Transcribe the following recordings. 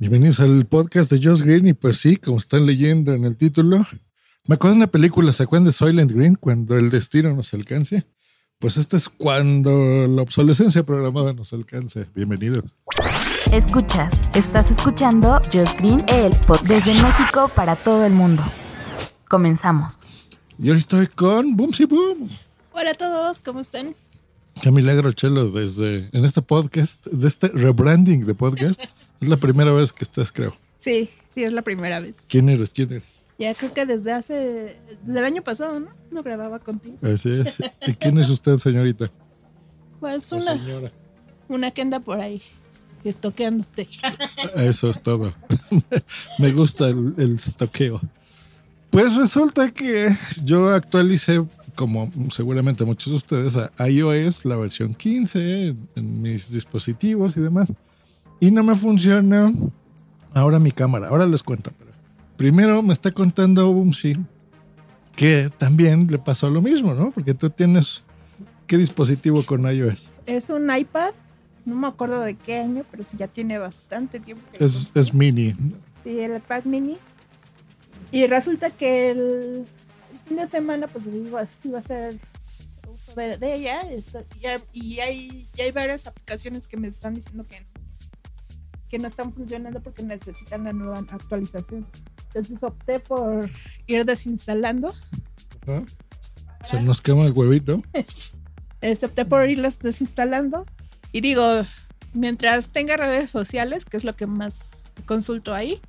Bienvenidos al podcast de Josh Green y pues sí, como están leyendo en el título, me acuerdo de una película, ¿se acuerdan de Soylent Green? Cuando el destino nos alcance. Pues este es cuando la obsolescencia programada nos alcance. Bienvenido. Escuchas, estás escuchando Josh Green, el podcast desde México para todo el mundo. Comenzamos. Yo estoy con Boomsy Boom. Hola a todos, ¿cómo están? Qué milagro, Chelo, desde en este podcast, de este rebranding de podcast. Es la primera vez que estás, creo. Sí, sí, es la primera vez. ¿Quién eres? ¿Quién eres? Ya creo que desde hace, desde el año pasado, ¿no? No grababa contigo. Así es. ¿Y quién es usted, señorita? Pues una, señora. una que anda por ahí, estoqueándote. Eso es todo. Me gusta el, el estoqueo. Pues resulta que yo actualicé, como seguramente muchos de ustedes, a iOS, la versión 15 en, en mis dispositivos y demás. Y no me funciona ahora mi cámara. Ahora les cuento. Pero primero me está contando Boomsy que también le pasó lo mismo, ¿no? Porque tú tienes... ¿Qué dispositivo con iOS? Es un iPad, no me acuerdo de qué año, pero sí ya tiene bastante tiempo. que Es, es mini. Sí, el iPad mini. Y resulta que el, fin de semana, pues iba, iba a hacer uso de, de ella. y hay- y hay, y hay varias aplicaciones que me están diciendo que no, que no están funcionando porque necesitan la nueva actualización. Entonces opté por ir desinstalando. ¿no? Se nos quema el huevito. Este, opté por irlas desinstalando. Y digo, mientras tenga redes sociales, que es lo que más consulto ahí,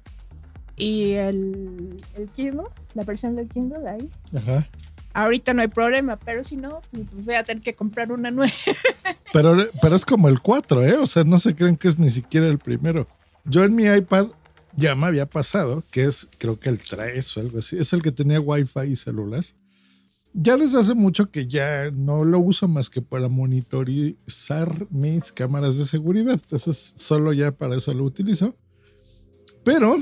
y el, el Kindle, la versión del Kindle ahí, Ajá. Ahorita no hay problema, pero si no, pues voy a tener que comprar una nueva. Pero, pero es como el 4, ¿eh? O sea, no se creen que es ni siquiera el primero. Yo en mi iPad ya me había pasado, que es creo que el 3 o algo así. Es el que tenía Wi-Fi y celular. Ya desde hace mucho que ya no lo uso más que para monitorizar mis cámaras de seguridad. Entonces, solo ya para eso lo utilizo. Pero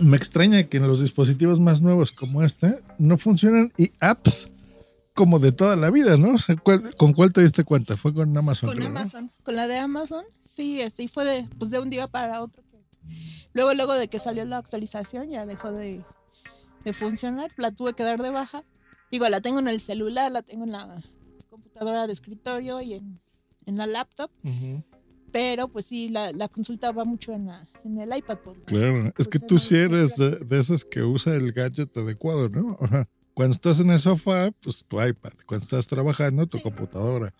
me extraña que en los dispositivos más nuevos como este no funcionan y apps como de toda la vida, ¿no? O sea, ¿cuál- ¿Con cuál te diste cuenta? Fue con Amazon. Con creo, ¿no? Amazon, con la de Amazon, sí, este, y fue de, pues de un día para otro. que- Luego, luego de que salió la actualización, ya dejó de, de funcionar, la tuve que dar de baja. Digo, la tengo en el celular, la tengo en la computadora de escritorio y en, en la laptop, Ujú. Pero pues sí, la, la consulta va mucho en, la, en el iPad. por- Claro, es Pues que tú sí eres de, de esas que usa el gadget adecuado, ¿no? Ajá. Cuando estás en el sofá, pues tu iPad. Cuando estás trabajando, tu Sí. computadora.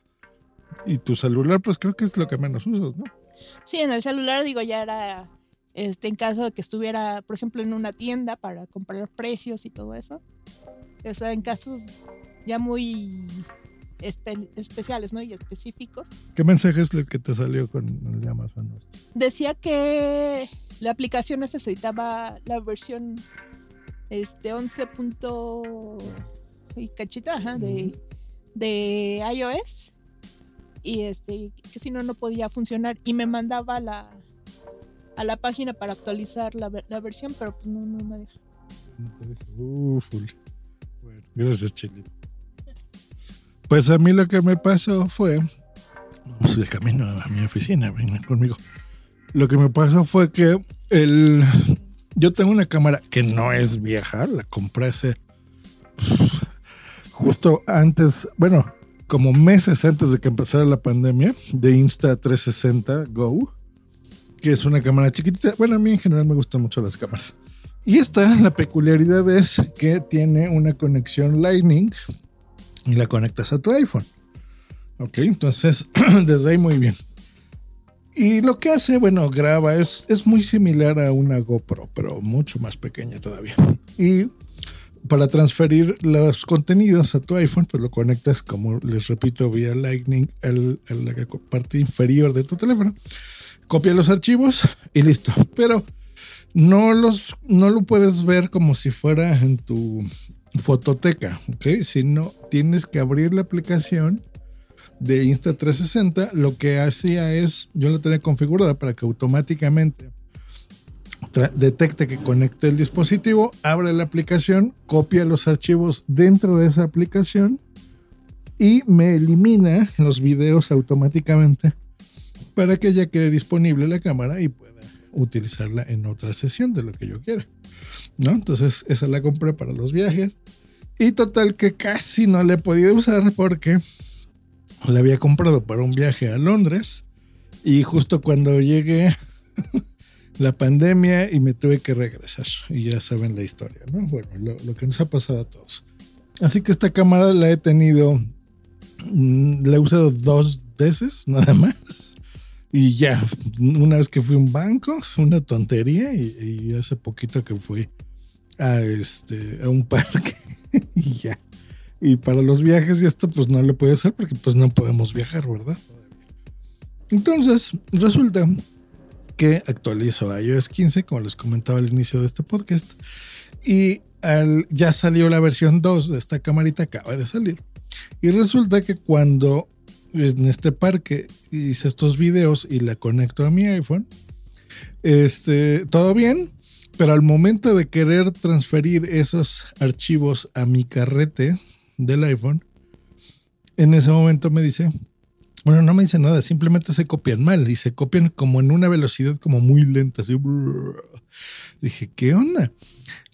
Y tu celular, pues creo que es lo que menos usas, ¿no? Sí, en el celular, digo, ya era este, en caso de que estuviera, por ejemplo, en una tienda para comprar precios y todo eso. O sea, en casos ya muy espe- especiales, ¿no? Y específicos. ¿Qué mensaje es el que te salió con el de Amazon? Decía que la aplicación necesitaba la versión este 11. punto y cachita ajá, de, de iOS y este que si no no podía funcionar y me mandaba a la a la página para actualizar la, la versión pero pues no, no me deja. Bueno, gracias, Chilito. Pues a mí lo que me pasó fue. De camino a mi oficina, vengan conmigo. Lo que me pasó fue que el. Yo tengo una cámara que no es vieja, la compré hace. Justo antes, bueno, como meses antes de que empezara la pandemia, de Insta360 Go, que es una cámara chiquitita. Bueno, a mí en general me gustan mucho las cámaras. Y esta, la peculiaridad es que tiene una conexión Lightning y la conectas a tu iPhone. Ok, entonces desde ahí muy bien. Y lo que hace, bueno, graba, es, es muy similar a una GoPro, pero mucho más pequeña todavía. Y para transferir los contenidos a tu iPhone, pues lo conectas, como les repito, vía Lightning a la parte inferior de tu teléfono. copia los archivos y listo. Pero no los, no lo puedes ver como si fuera en tu fototeca, ¿ok? Sino tienes que abrir la aplicación de Insta360. Lo que hacía es, yo la tenía configurada para que automáticamente detecte que conecte el dispositivo, abre la aplicación, copia los archivos dentro de esa aplicación y me elimina los videos automáticamente para que ya quede disponible la cámara y pueda utilizarla en otra sesión de lo que yo quiera. ¿No? Entonces esa la compré para los viajes y total que casi no la he podido usar porque la había comprado para un viaje a Londres y justo cuando llegué la pandemia y me tuve que regresar. Y ya saben la historia, ¿no? Bueno, lo, que nos ha pasado a todos. Así que esta cámara la he tenido, mm, la he usado dos veces nada más. Y ya, una vez que fui a un banco, una tontería, y, hace poquito que fui a, este, a un parque y ya. Y para los viajes y esto pues no lo puede hacer porque pues no podemos viajar, ¿verdad? Entonces, resulta que actualizo iOS 15, como les comentaba al inicio de este podcast. Y ya salió la versión 2 de esta camarita, acaba de salir. Y resulta que cuando en este parque hice estos videos y la conecto a mi iPhone, este, todo bien, pero al momento de querer transferir esos archivos a mi carrete del iPhone, en ese momento me dice, bueno, no me dice nada, simplemente se copian mal y se copian como en una velocidad como muy lenta. Así. Dije, ¿qué onda?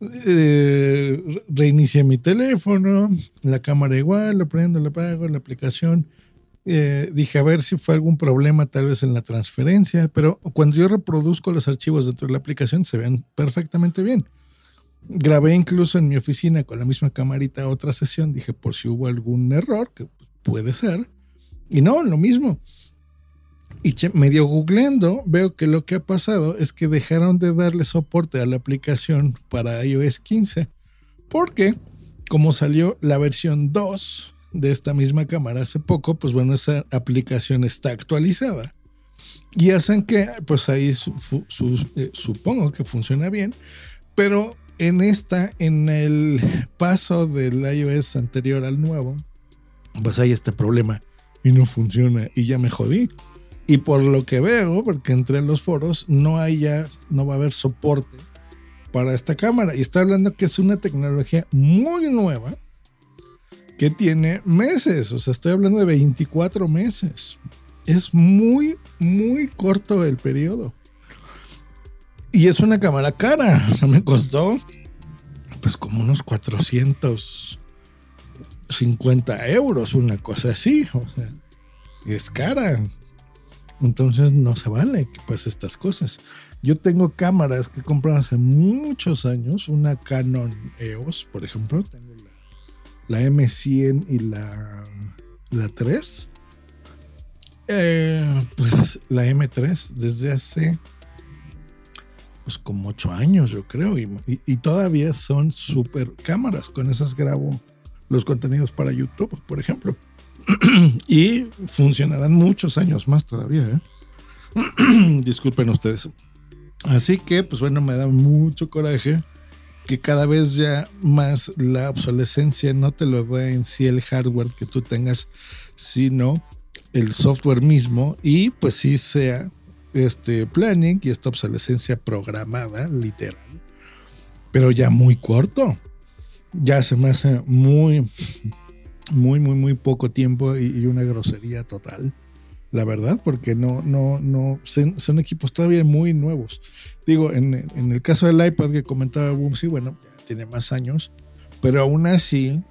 Eh, reinicié mi teléfono, la cámara igual, lo prendo, lo apago, la aplicación. Eh, dije, a ver si fue algún problema tal vez en la transferencia, pero cuando yo reproduzco los archivos dentro de la aplicación se ven perfectamente bien. Grabé incluso en mi oficina con la misma camarita otra sesión, dije, por si hubo algún error, que puede ser y no, lo mismo. Y medio googleando, veo que lo que ha pasado es que dejaron de darle soporte a la aplicación para iOS 15. Porque, como salió la versión 2 de esta misma cámara hace poco, pues bueno, esa aplicación está actualizada. Y hacen que, pues ahí eh, supongo que funciona bien. Pero en esta, en el paso del iOS anterior al nuevo, pues hay este problema y no funciona y ya me jodí. Y por lo que veo, porque entré en los foros, no hay ya, no va a haber soporte para esta cámara. Y está hablando que es una tecnología muy nueva que tiene meses. O sea, estoy hablando de 24 meses. Es muy, muy corto el periodo. Y es una cámara cara. Me costó pues como unos 400 50 euros, una cosa así. O sea, es cara. Entonces no se vale que pase estas cosas. Yo tengo cámaras que compré hace muchos años, una Canon EOS, por ejemplo, la, M100 y la, la 3. Eh, pues la M3 desde hace pues como 8 años yo creo y, y todavía son super cámaras, con esas grabo los contenidos para YouTube, por ejemplo. y funcionarán muchos años más todavía. ¿eh? Disculpen ustedes. Así que, pues bueno, me da mucho coraje que cada vez ya más la obsolescencia no te lo da en sí el hardware que tú tengas, sino el software mismo y pues sí sea este planning y esta obsolescencia programada, literal, pero ya muy corto ya se me hace muy, muy, muy, muy poco tiempo y, una grosería total. La verdad, porque no, no, no, son, equipos todavía muy nuevos. Digo, en, el caso del iPad que comentaba sí bueno, tiene más años, pero aún así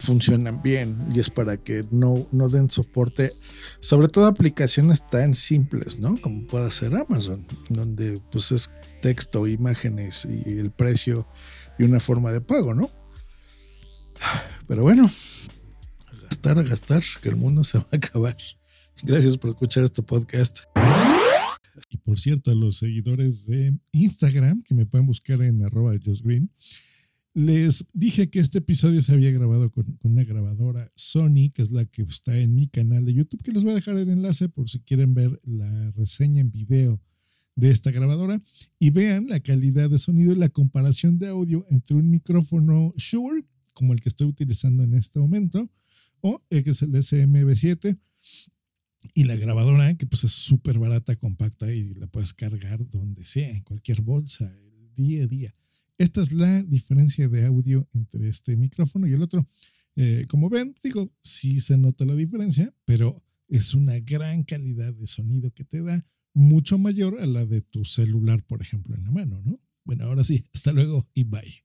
funcionan bien y es para que no, no den soporte, sobre todo aplicaciones tan simples, ¿no? Como puede ser Amazon, donde pues es texto, imágenes y el precio y una forma de pago, ¿no? Pero bueno, gastar, a gastar, que el mundo se va a acabar. Gracias por escuchar este podcast. Y por cierto, a los seguidores de Instagram, que me pueden buscar en arroba Green, Les dije que este episodio se había grabado con, con, una grabadora Sony, que es la que está en mi canal de YouTube, que les voy a dejar el enlace por si quieren ver la reseña en video de esta grabadora. Y vean la calidad de sonido y la comparación de audio entre un micrófono Shure, como el que estoy utilizando en este momento, o el que es el SMB7, y la grabadora, que pues es súper barata, compacta y la puedes cargar donde sea, en cualquier bolsa, día a día. Esta es la diferencia de audio entre este micrófono y el otro. Eh, como ven, digo, sí se nota la diferencia, pero es una gran calidad de sonido que te da mucho mayor a la de tu celular, por ejemplo, en la mano, ¿no? Bueno, ahora sí, hasta luego y bye.